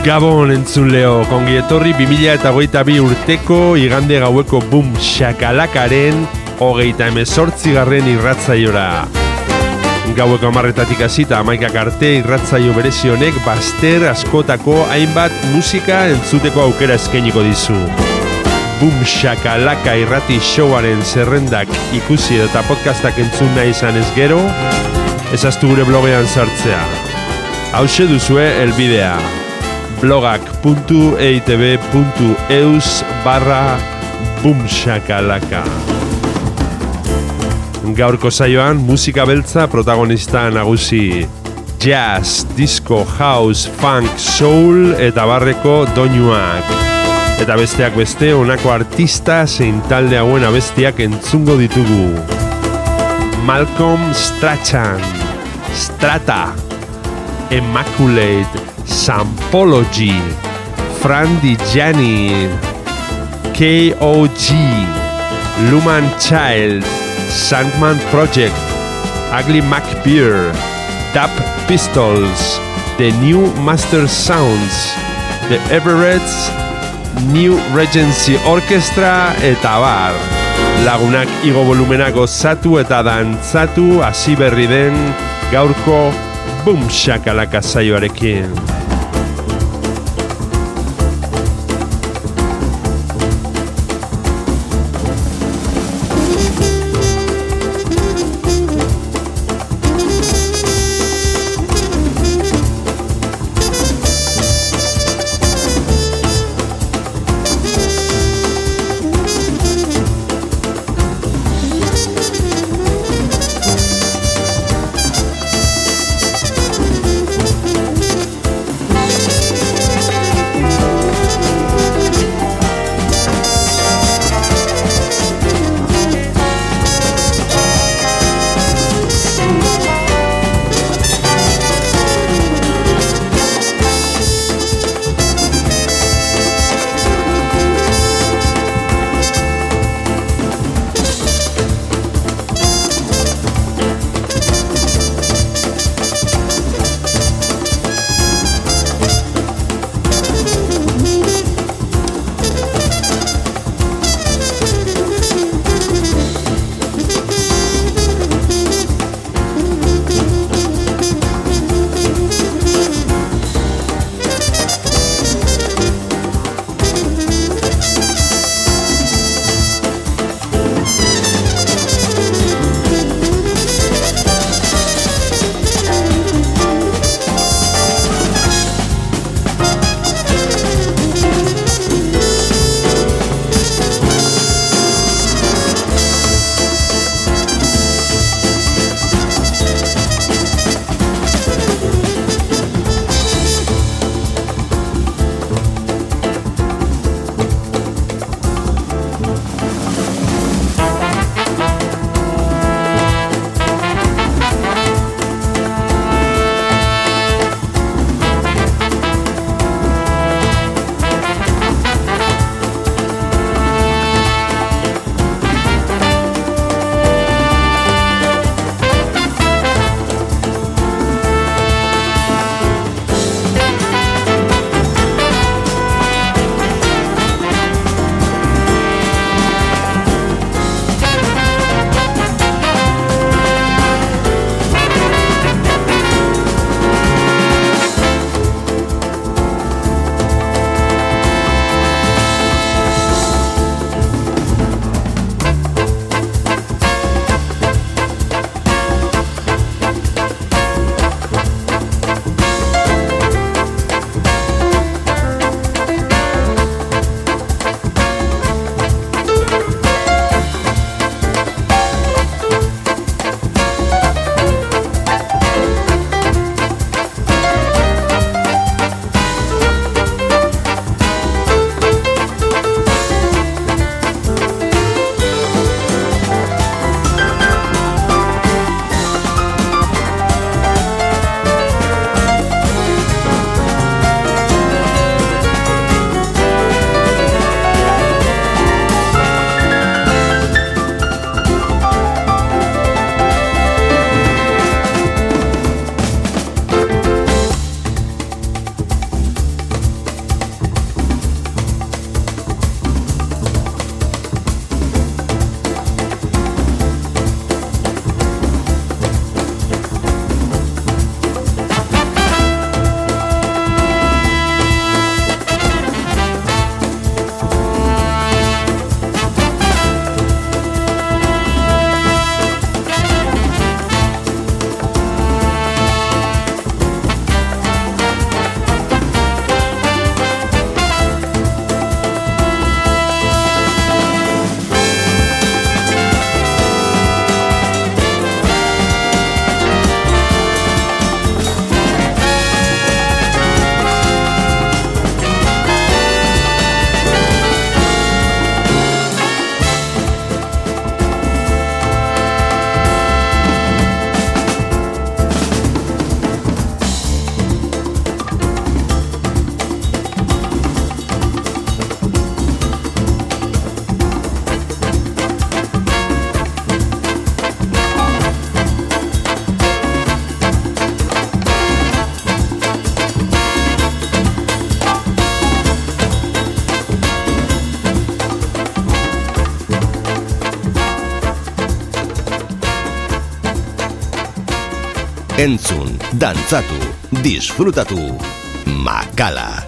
Gabon entzun leo, kongi etorri 2000 eta hogeita bi urteko igande gaueko boom shakalakaren hogeita emezortzi garren irratzaiora. Gaueko amarretatik hasita amaikak arte irratzaio berezi honek baster askotako hainbat musika entzuteko aukera eskainiko dizu. Boom shakalaka irrati showaren zerrendak ikusi eta podcastak entzun nahi izan ez gero, ezaztu gure blogean sartzea. Hau duzue elbidea blogak.eitb.eus barra bumshakalaka Gaurko saioan musika beltza protagonista nagusi. Jazz, disco, house, funk, soul eta barreko doinuak. Eta besteak beste honako artista zein talde hauen abestiak entzungo ditugu. Malcolm Strachan. Strata. Immaculate Sampology, Fran Di Gianni, KOG, Luman Child, Sandman Project, Ugly Mac Beer, Dap Pistols, The New Master Sounds, The Everett's, New Regency Orchestra eta bar. Lagunak igo volumena gozatu eta dantzatu hasi berri den gaurko Boom Shakalaka saioarekin. Entzun, dantzatu, disfrutatu. Makala.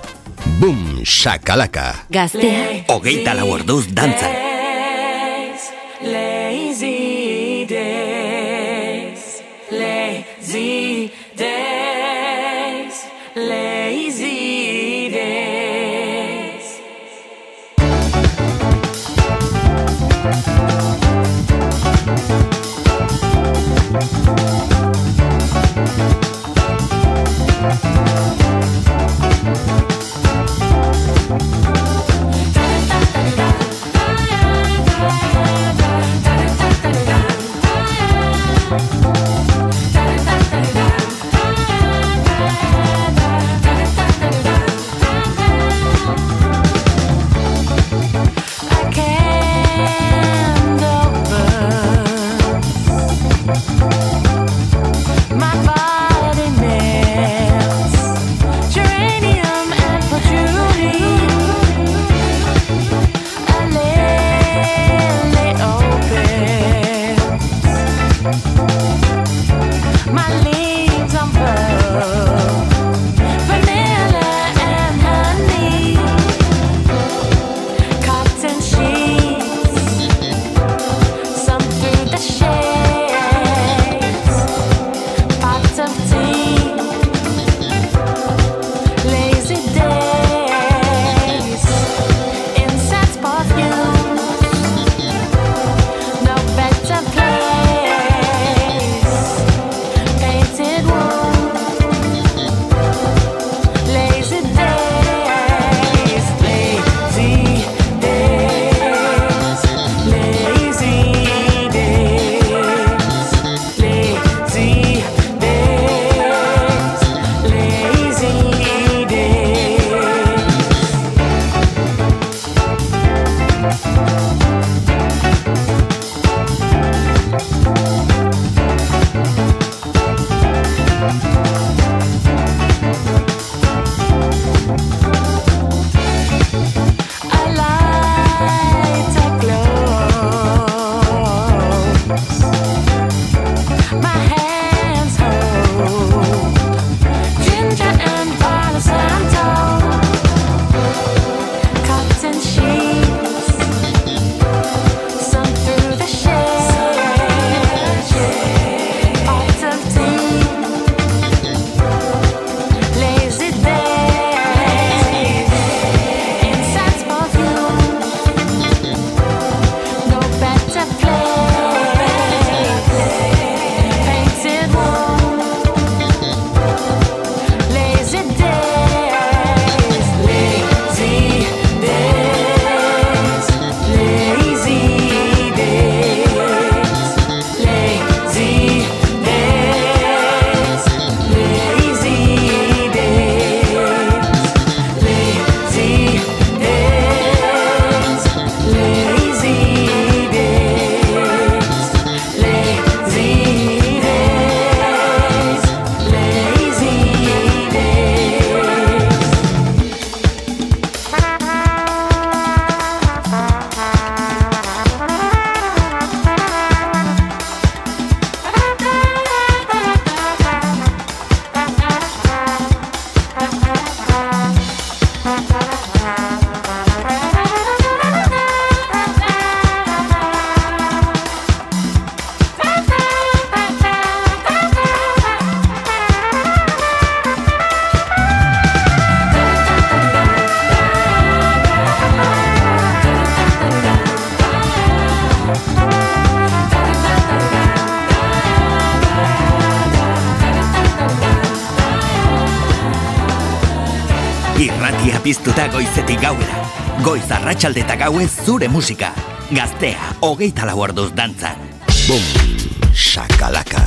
Bum, shakalaka. Gaztea. Ogeita lau orduz dantzan. ordutik gauera. Goiz arratsalde eta gauez zure musika. Gaztea, hogeita lau orduz dantzan. Bum, shakalaka.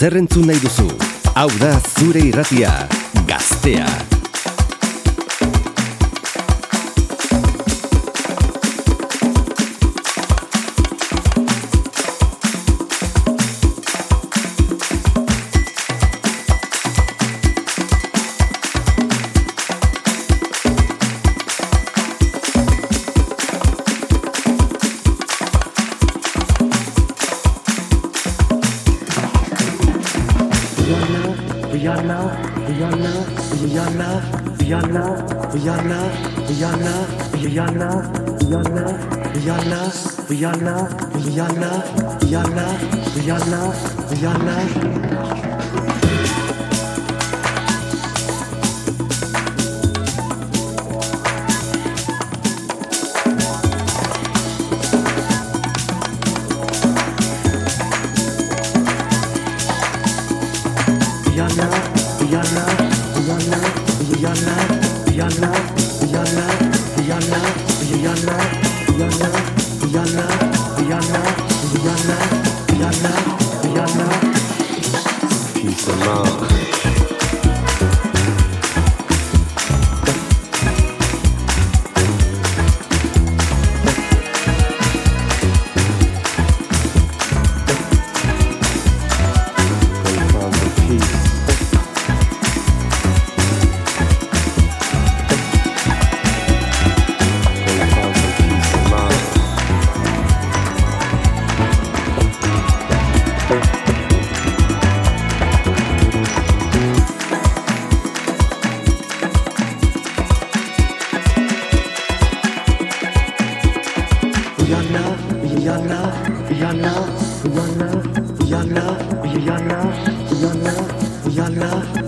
zer entzun nahi duzu? Hau da zure irratia, gaztea. your love. yana yana yana yana yana yana.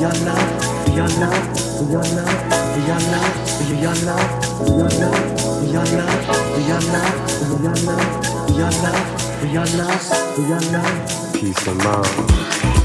your love, be your love, be your love, be your love, be your love, be your love, be your love, be your love, be your love, be your love, be your love, be your love, peace and love.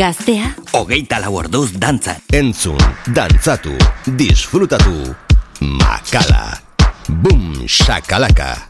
Gaztea? Hogeita lau orduz dantza. Entzun, dantzatu, disfrutatu. Makala. Bum shakalaka.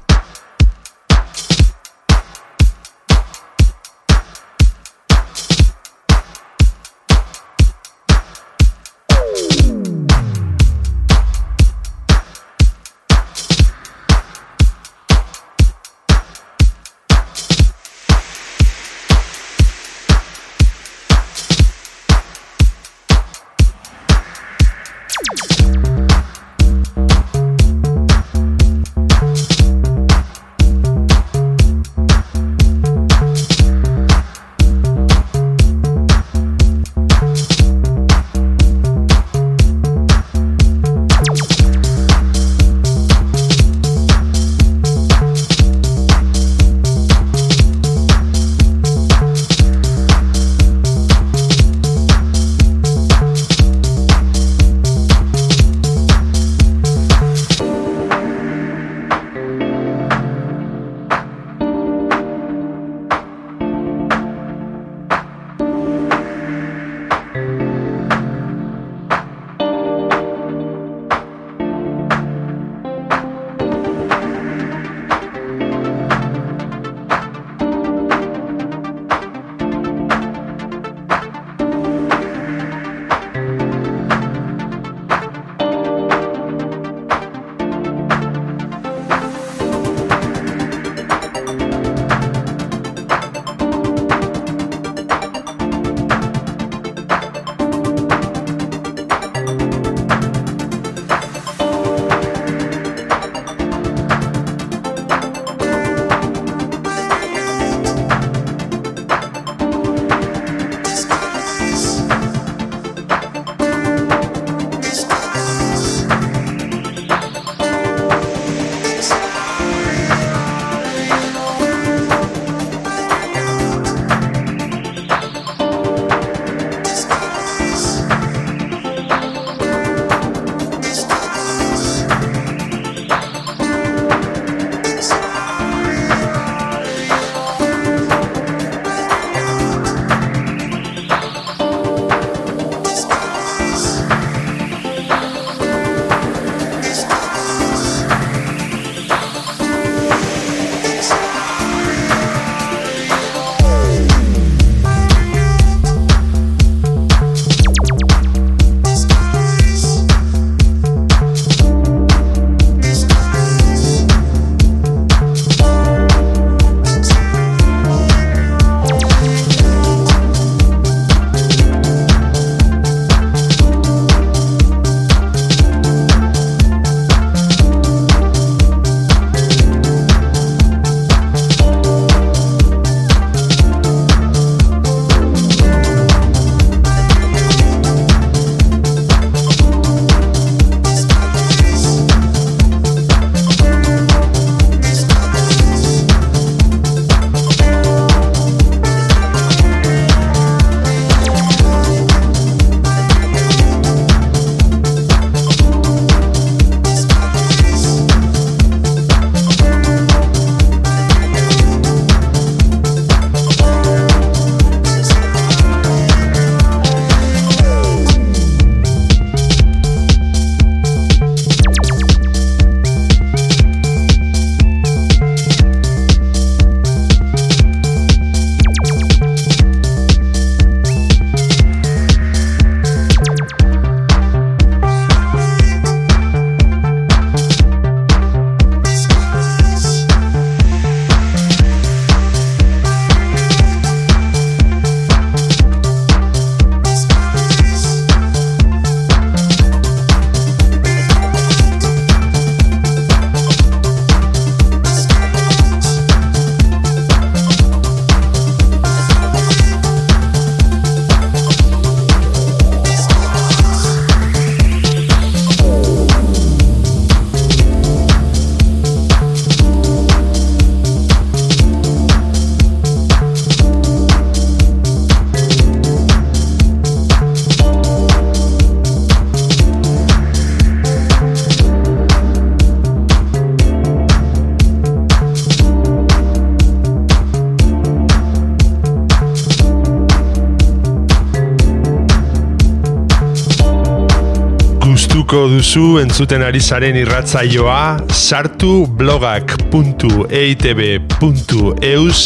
Duzu entzuten ari zaren irratzaioa sartu blogak.eitb.eus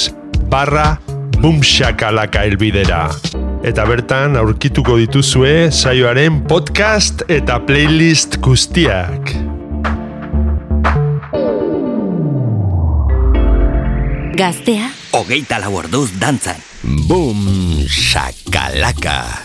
barra bumxakalaka elbidera. Eta bertan aurkituko dituzue saioaren podcast eta playlist guztiak. Gaztea, Hogeita lau orduz dantzan. Boom shakalaka.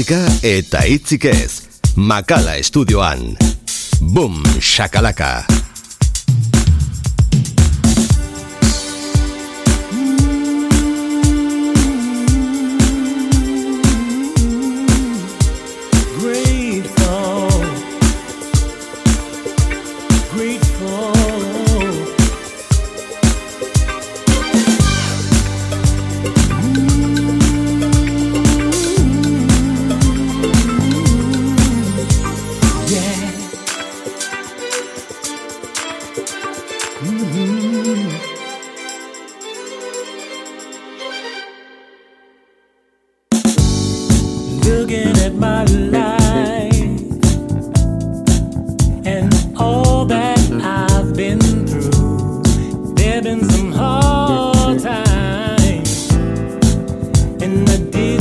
musika eta hitzik ez. Makala estudioan. Boom, shakalaka. and the deal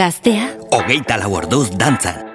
Gaztea. Hogeita lau orduz dantzan.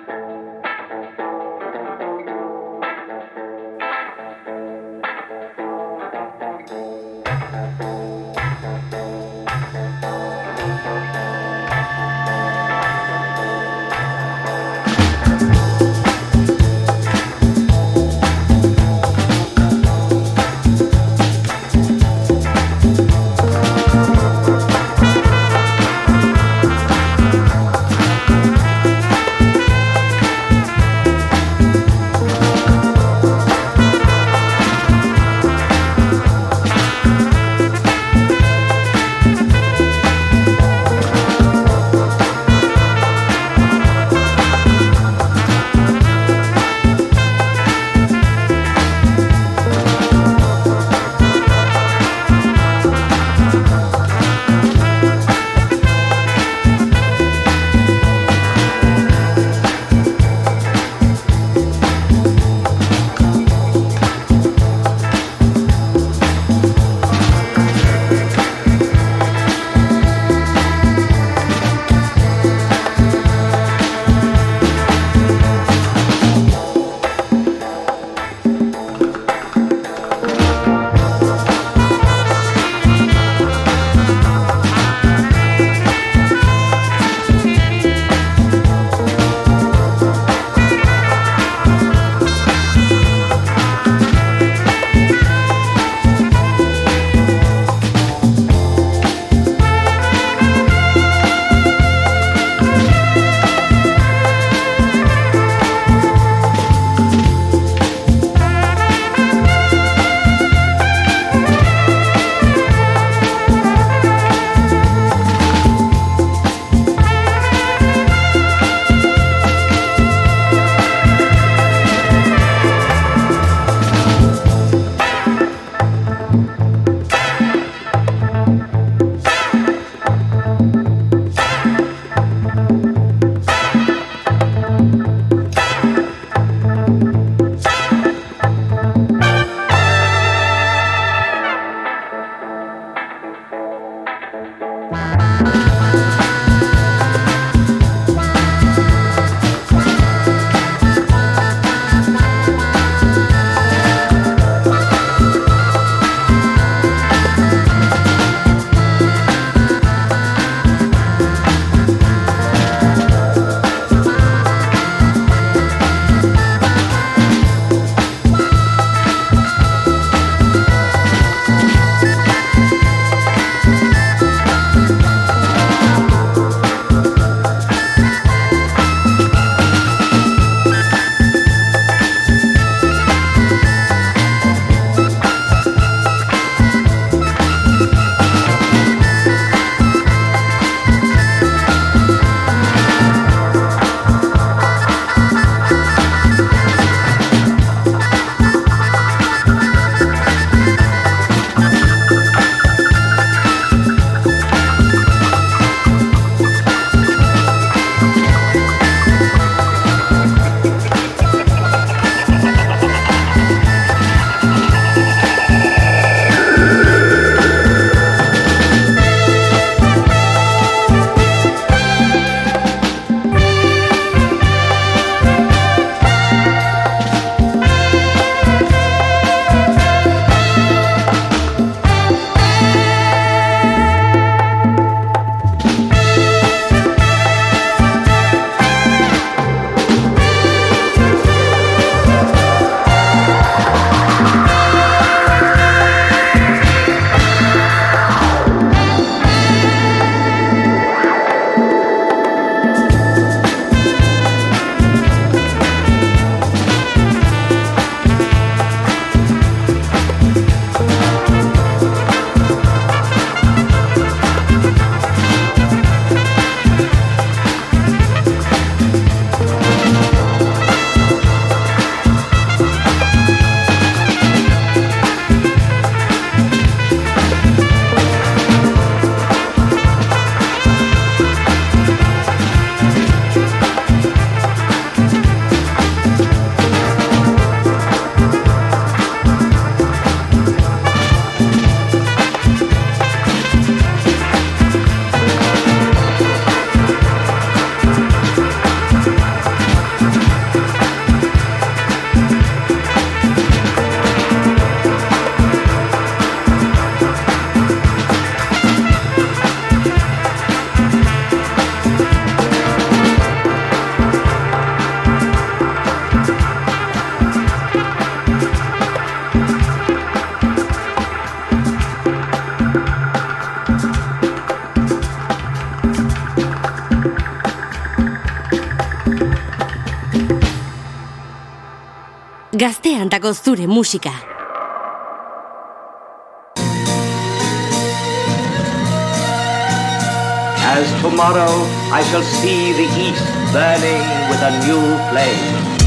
Gaztean dago zure musika. As tomorrow I shall see the east burning with a new flame.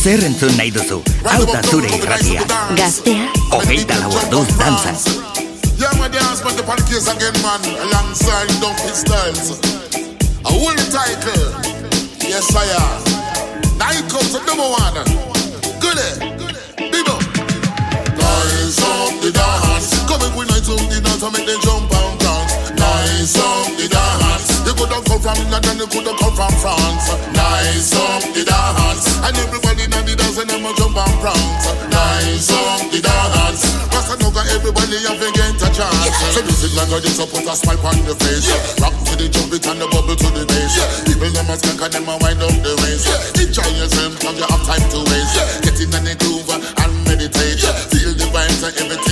Zer entzun nahi duzu? Hau da zure irratia. Gaztea, Hogeita lau orduz dantzan. Yeah, my dance man, the pan case again, man, alongside Dumpy Styles. A whole title. Yes, I am. Now it comes to number one. Good eh? Bibo. Nice up the dance. Coming with nice up the dance, I make them jump and dance. Nice up the dance. You could have come from London, you could have come from France. Nice up the dance. And everybody now the dance and them a jump and prance. Nice up the dance. Rasta everybody have get a chance. So music like this, so put a smile on your face. Rock to the jump it and the bubble to the bass. People them a skank and them a wind up the waist. Enjoy yourself, cause you have time to waste. Get in the groove and meditate. Feel the vibes and everything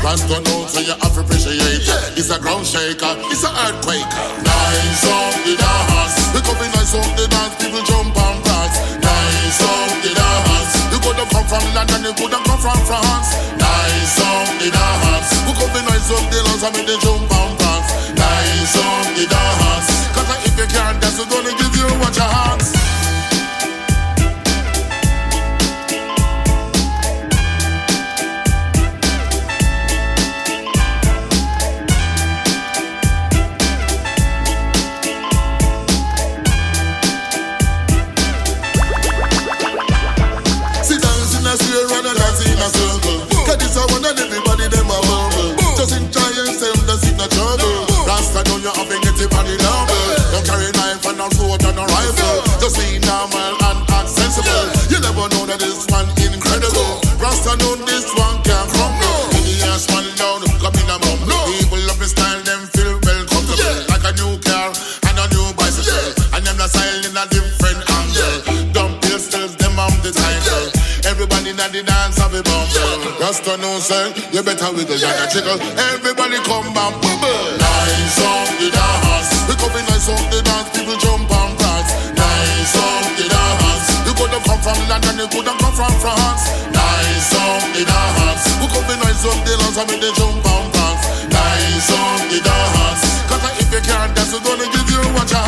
great. Rasta know so you have to appreciate. It's a ground shaker, it's an earthquake. Nice on the dance. We come in nice on the dance, people jump and dance. Nice on the dance. You could have come from London, you could have come from France. Nice on the dance. We come in nice on the dance, I mean they jump and dance. Nice on the dance. Cause if you can't dance, we're gonna give you what you want. Rasta you better wiggle and a jiggle. Everybody come and bubble. Nice on the dance. We come in nice on the dance. People jump and prance. Nice on the dance. you coulda come from London, you could have come from France. Nice song, the dance. Who could be nice on the lands, I mean they jump and dance. Nice song, the dance. Cause if you can't dance, we're gonna give you what your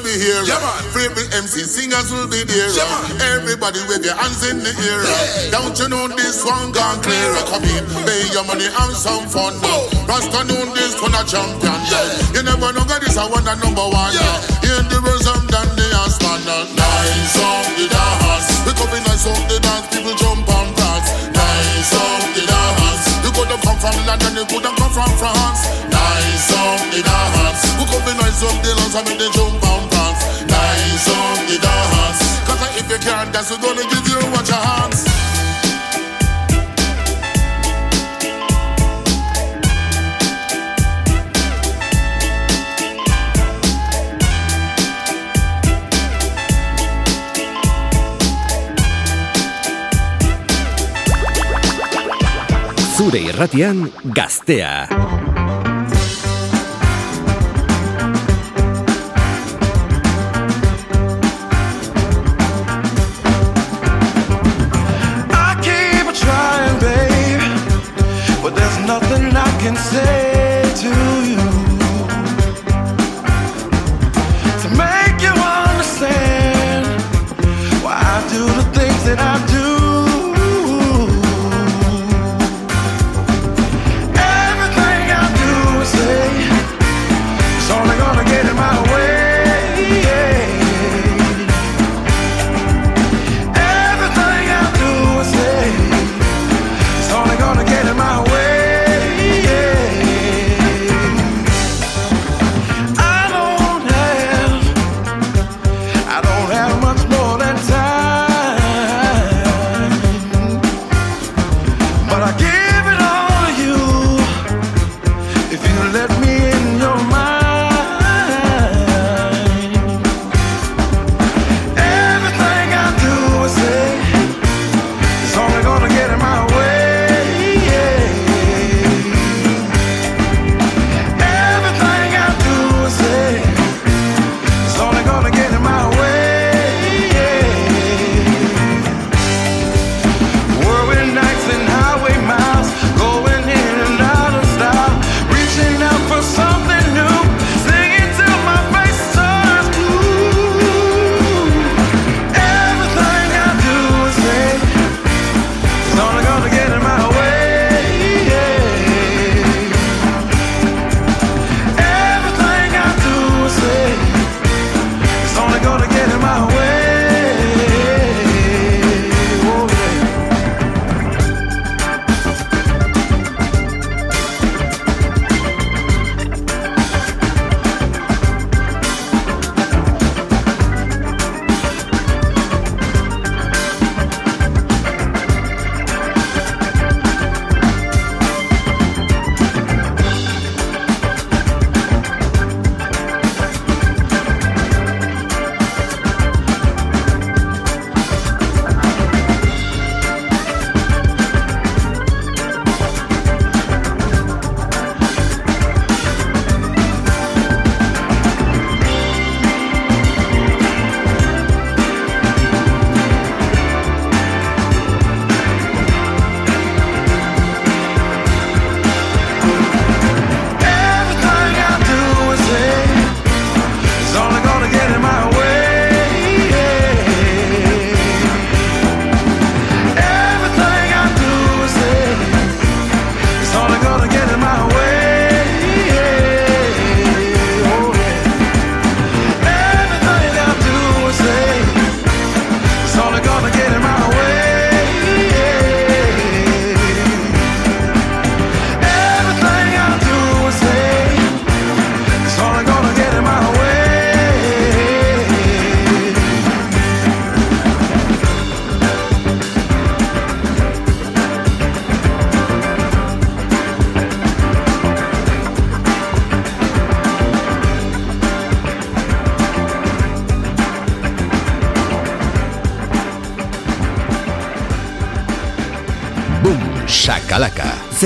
will be here. Yeah. Favorite MC singers will be there. Yeah. Everybody with your hands in the air. Yeah. Don't you know this one gone clear? Come in, pay your money, have some fun. Oh. Rasta know this one a champion. Yeah. You never know that this a one and number one. Yeah. Hear the rhythm, then they are standing. Nice on the dance. We come in nice on the dance, people jump and dance. Nice on the dance. You could have come from London, you could have come from France. Nice on the dance. Nice on the dance, I mean they jump and on the dance. Cause uh, if you can't dance, we're gonna give you your hands. Zure irratian gaztea.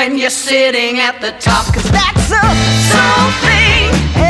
when you're sitting at the top, cause that's a something.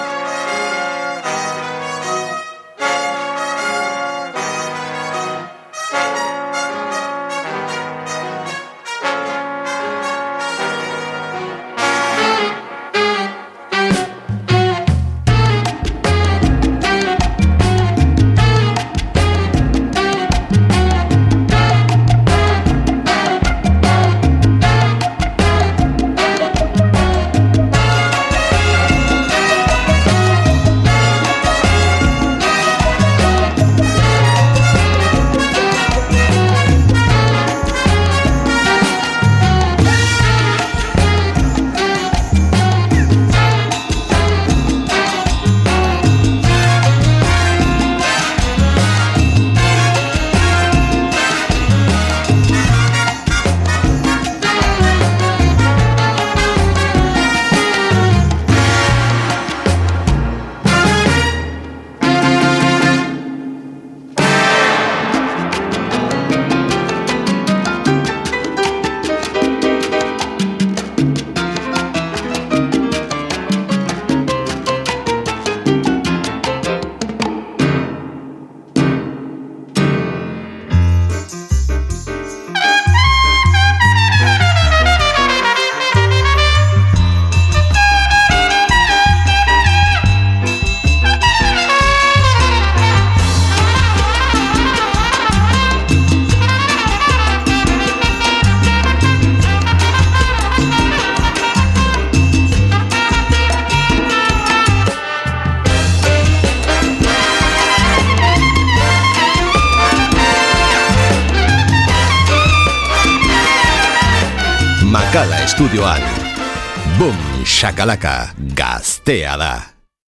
Skala